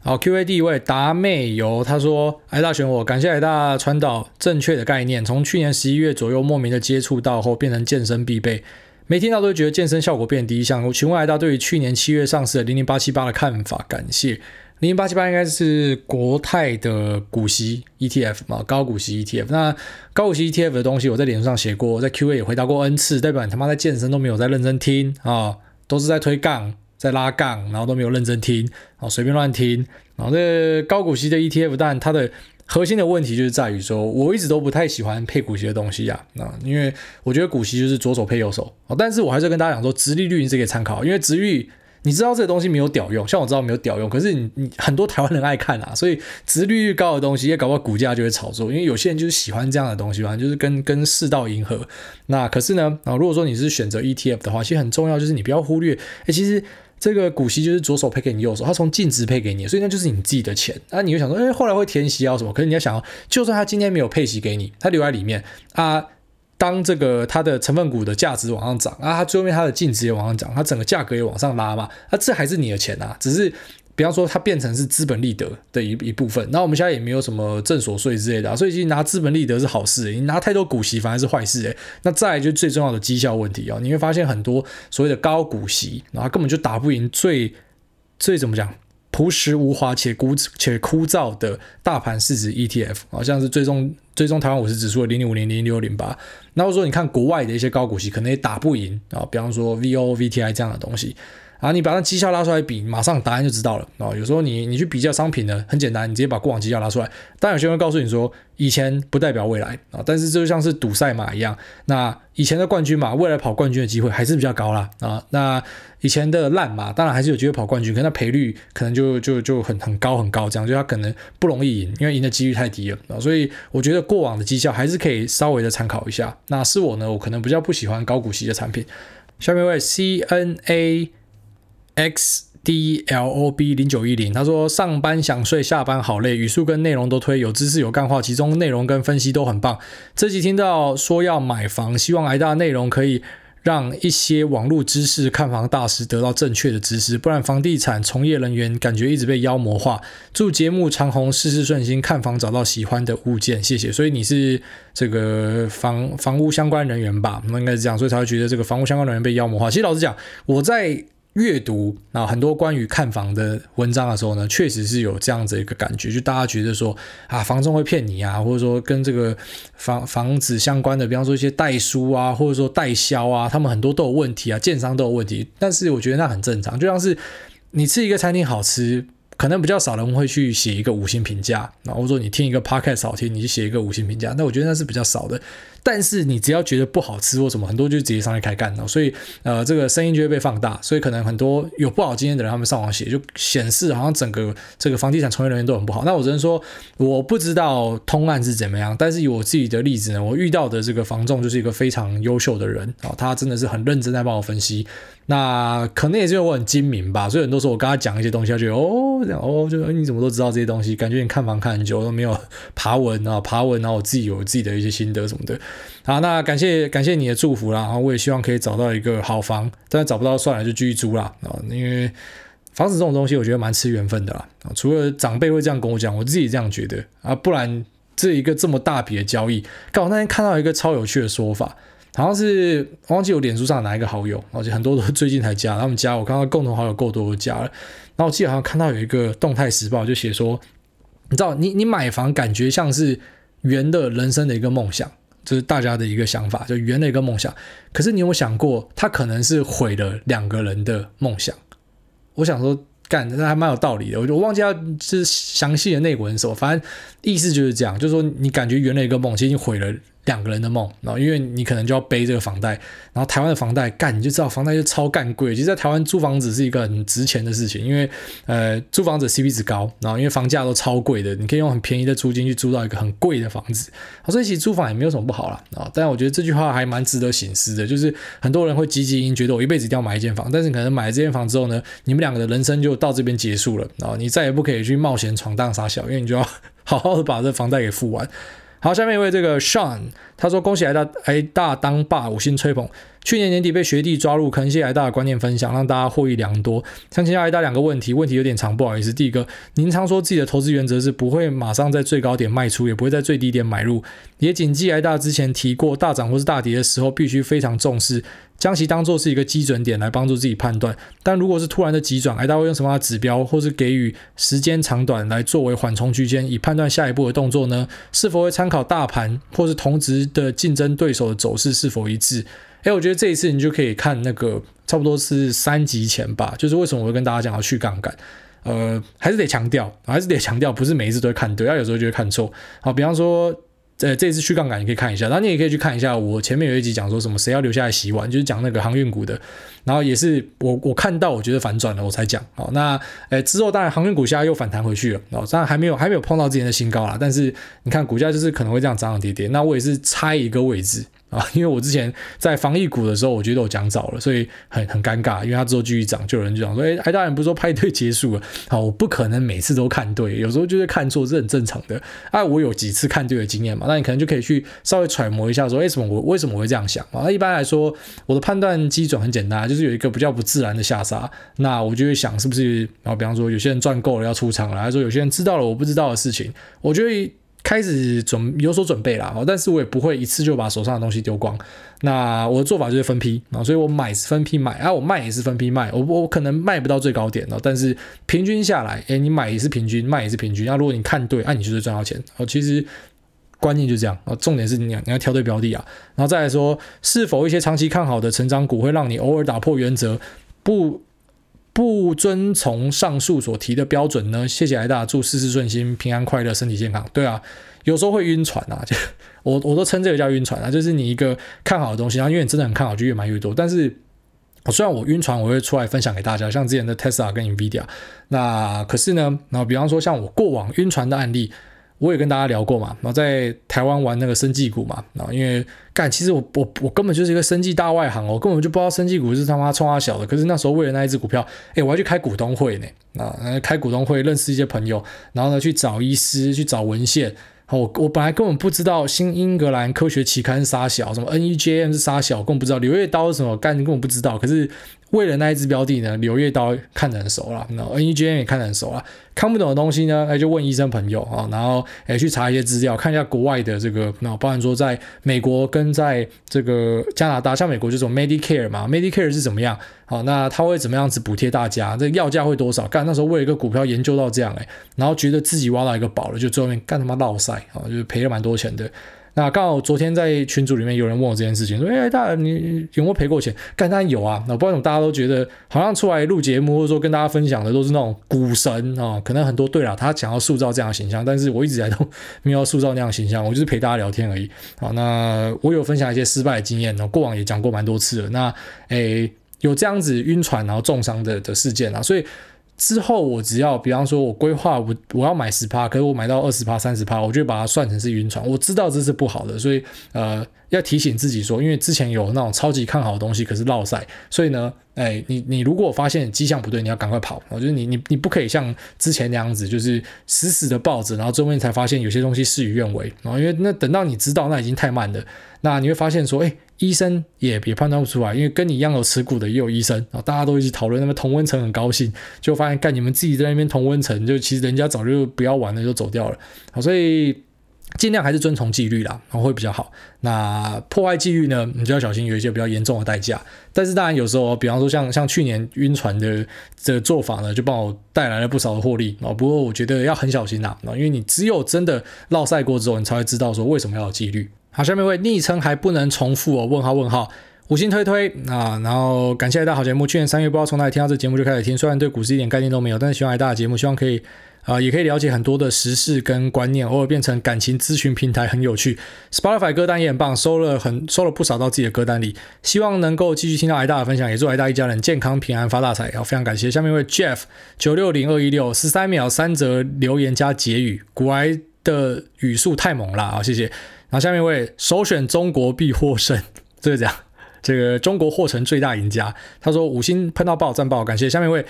好，Q&A 第一位达妹游他说：“癌大选我，感谢癌大传导正确的概念，从去年十一月左右莫名的接触到后，变成健身必备。”每听到都觉得健身效果变低，想我请问癌大对于去年七月上市的零零八七八的看法？感谢零零八七八应该是国泰的股息 ETF 嘛，高股息 ETF。那高股息 ETF 的东西我在脸书上写过，在 Q&A 也回答过 N 次，代表你他妈在健身都没有在认真听啊、都是在推杠，在拉杠，然后都没有认真听，啊，随便乱听。然后这高股息的 ETF，但它的。核心的问题就是在于说，我一直都不太喜欢配股息的东西啊，那，因为我觉得股息就是左手配右手啊。但是我还是跟大家讲说，殖利率你是可以参考，因为殖利率你知道这个东西没有屌用，像我知道没有屌用，可是你你很多台湾人爱看啊，所以殖利率高的东西也搞不好股价就会炒作，因为有些人就是喜欢这样的东西嘛，就是跟跟世道迎合。那可是呢，啊，如果说你是选择 ETF 的话，其实很重要就是你不要忽略，哎，其实。这个股息就是左手配给你右手，他从净值配给你，所以那就是你自己的钱。那、啊、你就想说，哎，后来会填息啊什么？可是你要想，就算他今天没有配息给你，他留在里面啊，当这个它的成分股的价值往上涨啊，它最后面它的净值也往上涨，它整个价格也往上拉嘛，那、啊、这还是你的钱啊，只是。比方说，它变成是资本利得的一一部分，那我们现在也没有什么证所税之类的，所以其实拿资本利得是好事，你拿太多股息反而是坏事诶。那再来就最重要的绩效问题啊，你会发现很多所谓的高股息，然后根本就打不赢最最怎么讲朴实无华且枯且枯燥的大盘市值 ETF，好像是追踪追踪台湾五十指数的零零五零零六零八。那或者说你看国外的一些高股息，可能也打不赢啊，比方说 VO、VTI 这样的东西。啊，你把那绩效拉出来比，马上答案就知道了啊、有时候你你去比较商品呢，很简单，你直接把过往绩效拉出来。当然有些人会告诉你说，以前不代表未来啊、但是这就像是赌赛马一样，那以前的冠军马，未来跑冠军的机会还是比较高啦。啊、那以前的烂马，当然还是有机会跑冠军，可那赔率可能就就就很很高很高，这样就他可能不容易赢，因为赢的几率太低了啊、所以我觉得过往的绩效还是可以稍微的参考一下。那是我呢，我可能比较不喜欢高股息的产品。下面一位 C N A。X D L O B 零九一零，他说上班想睡，下班好累，语速跟内容都推，有知识有干话，其中内容跟分析都很棒。这集听到说要买房，希望挨大内容可以让一些网络知识看房大师得到正确的知识，不然房地产从业人员感觉一直被妖魔化。祝节目长红，事事顺心，看房找到喜欢的物件，谢谢。所以你是这个房房屋相关人员吧？那应该是这样，所以才会觉得这个房屋相关人员被妖魔化。其实老实讲，我在。阅读啊，很多关于看房的文章的时候呢，确实是有这样子一个感觉，就大家觉得说啊，房仲会骗你啊，或者说跟这个房房子相关的，比方说一些代书啊，或者说代销啊，他们很多都有问题啊，建商都有问题。但是我觉得那很正常，就像是你吃一个餐厅好吃，可能比较少人会去写一个五星评价，然后说你听一个 podcast 好听，你去写一个五星评价，那我觉得那是比较少的。但是你只要觉得不好吃或什么，很多就直接上去开干了，所以呃，这个声音就会被放大，所以可能很多有不好经验的人，他们上网写就显示好像整个这个房地产从业人员都很不好。那我只能说，我不知道通案是怎么样，但是以我自己的例子呢，我遇到的这个房仲就是一个非常优秀的人啊，他真的是很认真在帮我分析。那可能也是因为我很精明吧，所以很多时候我跟他讲一些东西，他觉得哦，这样哦，就你怎么都知道这些东西？感觉你看房看很久都没有爬文啊，爬文，然后我自己有自己的一些心得什么的。好，那感谢感谢你的祝福啦，然后我也希望可以找到一个好房，但是找不到算了，就继续租啦啊，因为房子这种东西，我觉得蛮吃缘分的啦啊。除了长辈会这样跟我讲，我自己这样觉得啊，不然这一个这么大笔的交易，刚好那天看到一个超有趣的说法。好像是忘记我脸书上哪一个好友，而且很多都最近才加，他们加我看到共同好友够多都加了。然后我记得好像看到有一个动态时报就写说，你知道你你买房感觉像是圆的人生的一个梦想，就是大家的一个想法，就圆了一个梦想。可是你有没有想过，他可能是毁了两个人的梦想？我想说，干，那还蛮有道理的。我就忘记他是详细的内文是什么，反正意思就是这样，就是说你感觉圆了一个梦，其实你毁了。两个人的梦，然后因为你可能就要背这个房贷，然后台湾的房贷干你就知道房贷就超干贵。其实，在台湾租房子是一个很值钱的事情，因为呃租房子 CP 值高，然后因为房价都超贵的，你可以用很便宜的租金去租到一个很贵的房子，所以其实租房也没有什么不好啦。啊。但我觉得这句话还蛮值得省思的，就是很多人会积极觉得我一辈子一定要买一间房，但是可能买了这间房之后呢，你们两个的人生就到这边结束了，然后你再也不可以去冒险闯荡杀小，因为你就要 好好的把这房贷给付完。好，下面一位这个 Sean，他说恭喜来大哎大当爸五星吹捧。去年年底被学弟抓入坑，谢谢癌大的观念分享，让大家获益良多。想请教癌大两个问题，问题有点长，不好意思。第一个，您常说自己的投资原则是不会马上在最高点卖出，也不会在最低点买入，也谨记癌大之前提过，大涨或是大跌的时候，必须非常重视，将其当做是一个基准点来帮助自己判断。但如果是突然的急转，癌大会用什么样的指标，或是给予时间长短来作为缓冲区间，以判断下一步的动作呢？是否会参考大盘，或是同值的竞争对手的走势是否一致？哎，我觉得这一次你就可以看那个，差不多是三集前吧，就是为什么我会跟大家讲要去杠杆，呃，还是得强调，还是得强调，不是每一次都会看对，要有时候就会看错。好，比方说。呃，这次去杠杆你可以看一下，然后你也可以去看一下我前面有一集讲说什么谁要留下来洗碗，就是讲那个航运股的，然后也是我我看到我觉得反转了我才讲。好，那呃之后当然航运股现在又反弹回去了，哦，当然还没有还没有碰到之前的新高啦，但是你看股价就是可能会这样涨涨跌跌，那我也是猜一个位置。啊，因为我之前在防疫股的时候，我觉得我讲早了，所以很很尴尬。因为它之后继续涨，就有人就讲说：“哎，癌大人不是说派对结束了？”好，我不可能每次都看对，有时候就是看错，是很正常的。啊，我有几次看对的经验嘛，那你可能就可以去稍微揣摩一下，说：“为什么我为什么我会这样想？”啊，那一般来说，我的判断基准很简单，就是有一个比较不自然的下杀，那我就会想是不是，然后比方说有些人赚够了要出场了，还是说有些人知道了我不知道的事情，我就会。开始准有所准备啦，但是我也不会一次就把手上的东西丢光。那我的做法就是分批啊，所以我买是分批买啊，我卖也是分批卖。我我可能卖不到最高点哦，但是平均下来，诶，你买也是平均，卖也是平均。那如果你看对，啊，你就是赚到钱。哦，其实观念就这样啊，重点是你要你要挑对标的啊，然后再来说，是否一些长期看好的成长股会让你偶尔打破原则，不？不遵从上述所提的标准呢？谢谢癌大，祝事事顺心、平安快乐、身体健康。对啊，有时候会晕船啊，就 我我都称这个叫晕船啊，就是你一个看好的东西，然后因为你真的很看好，就越买越多。但是，我虽然我晕船，我会出来分享给大家，像之前的 Tesla 跟 Nvidia，那可是呢，那比方说像我过往晕船的案例。我也跟大家聊过嘛，然后在台湾玩那个生技股嘛，然后因为干，其实我我我根本就是一个生技大外行，我根本就不知道生技股是他妈冲他小的。可是那时候为了那一只股票，哎，我还去开股东会呢，啊，开股东会认识一些朋友，然后呢去找医师去找文献。我我本来根本不知道新英格兰科学期刊是杀小，什么 NEJM 是杀小，根本不知道柳叶刀是什么，干根本不知道。可是为了那一只标的呢，柳叶刀看得很熟了，那 NEJM 也看得很熟了。看不懂的东西呢，哎，就问医生朋友啊，然后哎去查一些资料，看一下国外的这个，那包含说在美国跟在这个加拿大，像美国就是 Medicare 嘛，Medicare 是怎么样？好，那他会怎么样子补贴大家？这个药价会多少？干那时候为了一个股票研究到这样哎，然后觉得自己挖到一个宝了，就最后面干他妈落赛啊，就是赔了蛮多钱的。那刚好昨天在群组里面有人问我这件事情，说：“哎，大你有没有赔过钱？”干当然有啊。那不然大家都觉得好像出来录节目或者说跟大家分享的都是那种股神啊，可能很多对了，他想要塑造这样的形象，但是我一直以来都没有塑造那样形象，我就是陪大家聊天而已。好，那我有分享一些失败的经验，过往也讲过蛮多次了。那诶，有这样子晕船然后重伤的的事件啊，所以。之后我只要，比方说，我规划我我要买十趴，可是我买到二十趴、三十趴，我就把它算成是晕船。我知道这是不好的，所以呃要提醒自己说，因为之前有那种超级看好的东西，可是落赛，所以呢，哎，你你如果发现迹象不对，你要赶快跑。我觉得你你你不可以像之前那样子，就是死死的抱着，然后最后面才发现有些东西事与愿违。然后因为那等到你知道，那已经太慢了。那你会发现说，哎。医生也也判断不出来，因为跟你一样有持股的也有医生啊，大家都一起讨论，那么同温层很高兴，就发现干你们自己在那边同温层，就其实人家早就不要玩了，就走掉了。好，所以尽量还是遵从纪律啦，然后会比较好。那破坏纪律呢，你就要小心有一些比较严重的代价。但是当然有时候，比方说像像去年晕船的这个做法呢，就帮我带来了不少的获利啊。不过我觉得要很小心呐，因为你只有真的落赛过之后，你才会知道说为什么要有纪律。好，下面一位昵称还不能重复哦？问号问号，五星推推啊！然后感谢大好节目，去年三月不知道从哪里听到这节目就开始听，虽然对股市一点概念都没有，但是喜欢大的节目，希望可以啊、也可以了解很多的时事跟观念，偶尔变成感情咨询平台，很有趣。Spotify 歌单也很棒，收了很收了不少到自己的歌单里，希望能够继续听到癌大的分享，也祝癌大一家人健康平安发大财。好，非常感谢。下面一位 Jeff 九六零二一六十三秒三则留言加结语，股癌的语速太猛了啊，谢谢。然后下面一位首选中国必获胜，这个讲这个中国获成最大赢家，他说五星喷到爆赞爆，感谢。下面一位。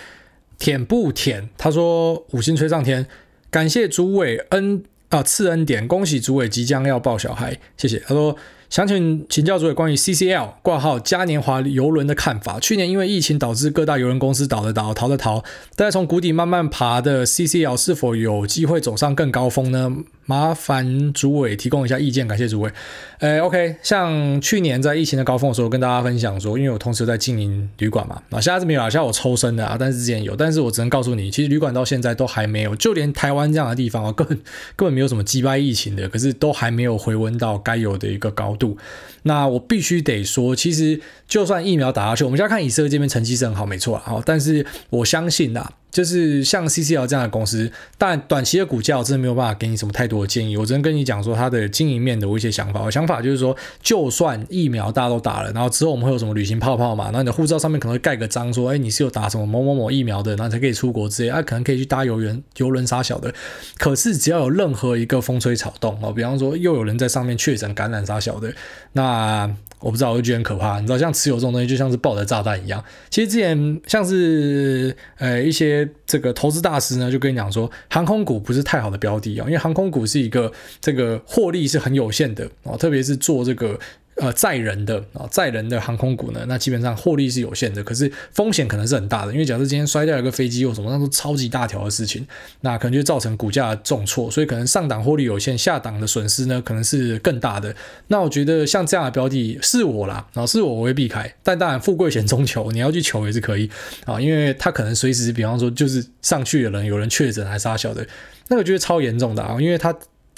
舔不舔？他说五星吹上天，感谢主委恩啊赐恩典，恭喜主委即将要抱小孩，谢谢。他说。想请请教主委关于 CCL 挂号嘉年华游轮的看法。去年因为疫情导致各大游轮公司倒的倒，逃的逃，但从谷底慢慢爬的 CCL 是否有机会走上更高峰呢？麻烦主委提供一下意见，感谢主委。呃，OK，像去年在疫情的高峰的时候，跟大家分享说，因为我同时在经营旅馆嘛，啊，现在是没有啊，现在我抽身的啊，但是之前有，但是我只能告诉你，其实旅馆到现在都还没有，就连台湾这样的地方啊，根本根本没有什么击败疫情的，可是都还没有回温到该有的一个高度。tantôt. 那我必须得说，其实就算疫苗打下去，我们现在看以色列这边成绩是很好，没错啊。好但是我相信呐。就是像 CCL 这样的公司，但短期的股价我真的没有办法给你什么太多的建议。我只能跟你讲说它的经营面的我一些想法。我想法就是说，就算疫苗大家都打了，然后之后我们会有什么旅行泡泡嘛？然后你的护照上面可能会盖个章，说，哎，你是有打什么某某某疫苗的，然后才可以出国之类。啊，可能可以去搭游轮、游轮杀小的。可是只要有任何一个风吹草动哦，比方说又有人在上面确诊感染杀小的，那。啊我不知道，我就觉得很可怕。你知道，像持有这种东西，就像是抱着炸弹一样。其实之前像是呃一些这个投资大师呢，就跟你讲说，航空股不是太好的标的啊，因为航空股是一个这个获利是很有限的啊，特别是做这个。呃，载人的啊，载人的航空股呢，那基本上获利是有限的，可是风险可能是很大的，因为假设今天摔掉一个飞机或什么，那都超级大条的事情，那可能就造成股价重挫，所以可能上档获利有限，下档的损失呢可能是更大的。那我觉得像这样的标的是我啦，啊，是我我会避开，但当然富贵险中求，你要去求也是可以啊，因为它可能随时，比方说就是上去的人有人确诊还是啥小的，那个觉得超严重的啊，因为它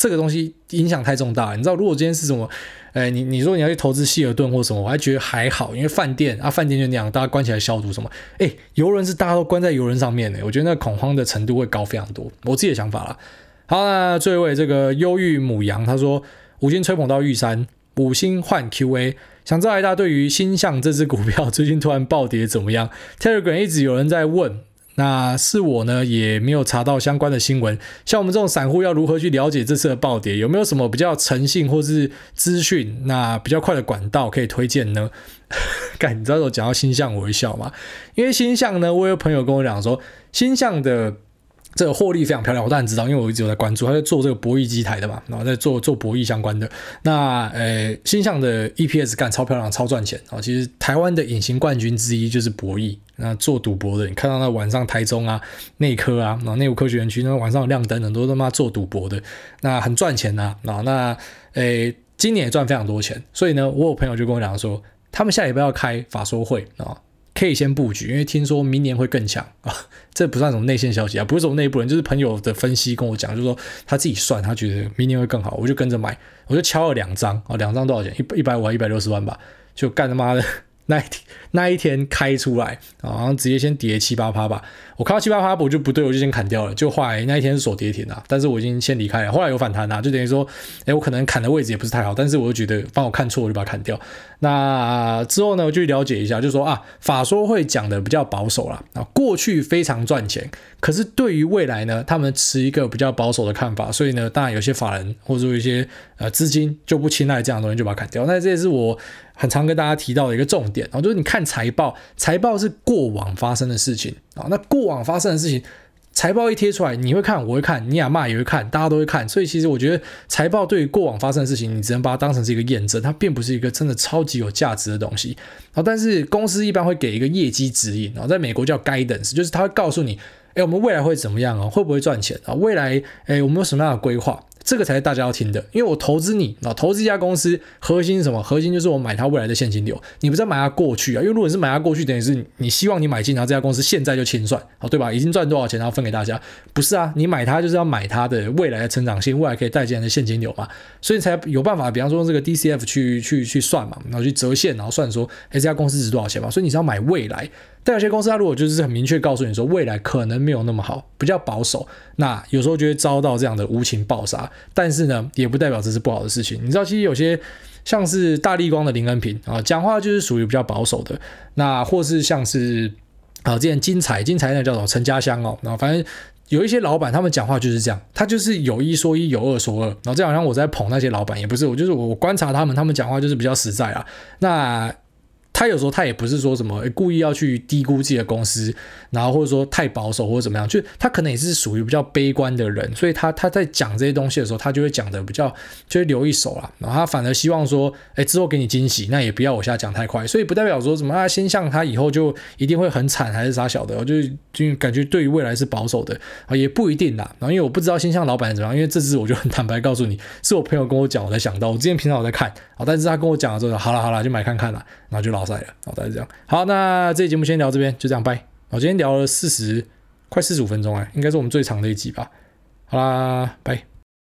这个东西影响太重大，你知道，如果今天是什么？哎，你你说你要去投资希尔顿或什么，我还觉得还好，因为饭店啊，饭店就那样，大家关起来消毒什么。哎，游轮是大家都关在游轮上面的，我觉得那恐慌的程度会高非常多。我自己的想法啦。好，那最后一位这个忧郁母羊，他说五星吹捧到玉山，五星换 QA，想知道一大对于星象这只股票最近突然暴跌怎么样？Telegram 一直有人在问。那是我呢，也没有查到相关的新闻。像我们这种散户要如何去了解这次的暴跌？有没有什么比较诚信或是资讯？那比较快的管道可以推荐呢？干，你知道我讲到星象我会笑吗？因为星象呢，我有朋友跟我讲说，星象的。这个获利非常漂亮，我当然知道，因为我一直有在关注，他在做这个博弈机台的嘛，然后在做做博弈相关的。那呃，星象的 EPS 干超漂亮，超赚钱啊！其实台湾的隐形冠军之一就是博弈，那做赌博的，你看到那晚上台中啊、内科啊、然后内湖科学园区那晚上有亮灯，很多他妈做赌博的，那很赚钱呐啊！那呃，今年也赚非常多钱，所以呢，我有朋友就跟我讲说，他们下礼拜要开法说会啊。可以先布局，因为听说明年会更强啊，这不算什么内线消息啊，不是什么内部人，就是朋友的分析跟我讲，就是说他自己算，他觉得明年会更好，我就跟着买，我就敲了两张啊，两张多少钱？一一百五还一百六十万吧，就干他妈的。那一天那一天开出来，然后直接先跌七八趴吧。我看到七八趴，我就不对，我就先砍掉了。就后来那一天是锁跌停啊，但是我已经先离开了。后来有反弹啊，就等于说，哎，我可能砍的位置也不是太好，但是我就觉得帮我看错，我就把它砍掉。那之后呢，我就了解一下，就说啊，法说会讲的比较保守了。啊，过去非常赚钱，可是对于未来呢，他们持一个比较保守的看法，所以呢，当然有些法人或者说一些呃资金就不青睐这样的东西，就把它砍掉。那这也是我。很常跟大家提到的一个重点啊，就是你看财报，财报是过往发生的事情啊。那过往发生的事情，财报一贴出来，你会看，我会看，你亚骂也会看，大家都会看。所以其实我觉得财报对于过往发生的事情，你只能把它当成是一个验证，它并不是一个真的超级有价值的东西啊。但是公司一般会给一个业绩指引啊，在美国叫 guidance，就是它会告诉你，哎，我们未来会怎么样啊？会不会赚钱啊？未来，哎，我们有什么样的规划？这个才是大家要听的，因为我投资你啊，投资一家公司，核心是什么？核心就是我买它未来的现金流。你不是买它过去啊？因为如果你是买它过去，等于是你希望你买进，然后这家公司现在就清算，好对吧？已经赚多少钱，然后分给大家，不是啊？你买它就是要买它的未来的成长性，未来可以带进来的现金流嘛，所以才有办法，比方说用这个 DCF 去去去算嘛，然后去折现，然后算说，哎，这家公司值多少钱嘛？所以你是要买未来。但有些公司它如果就是很明确告诉你说未来可能没有那么好，比较保守，那有时候就会遭到这样的无情暴杀。但是呢，也不代表这是不好的事情。你知道，其实有些像是大立光的林恩平啊，讲话就是属于比较保守的。那或是像是啊，之前精彩精彩那叫什么陈家乡哦，然后反正。有一些老板，他们讲话就是这样，他就是有一说一，有二说二，然后这好像我在捧那些老板，也不是，我就是我观察他们，他们讲话就是比较实在啊。那。他有时候他也不是说什么故意要去低估自己的公司，然后或者说太保守或者怎么样，就他可能也是属于比较悲观的人，所以他他在讲这些东西的时候，他就会讲的比较就会留一手啦。然后他反而希望说，哎，之后给你惊喜，那也不要我现在讲太快，所以不代表说什么啊，先向他以后就一定会很惨还是啥小的，我就就感觉对于未来是保守的啊，也不一定啦。然后因为我不知道先向老板怎么样，因为这支我就很坦白告诉你，是我朋友跟我讲，我才想到，我之前平常我在看啊，但是他跟我讲了之后，好了好了，就买看看了，然后就老。赛了，好，大概这样。好，那这期节目先聊这边，就这样，拜。我今天聊了四十，快四十五分钟哎，应该是我们最长的一集吧。好啦，拜。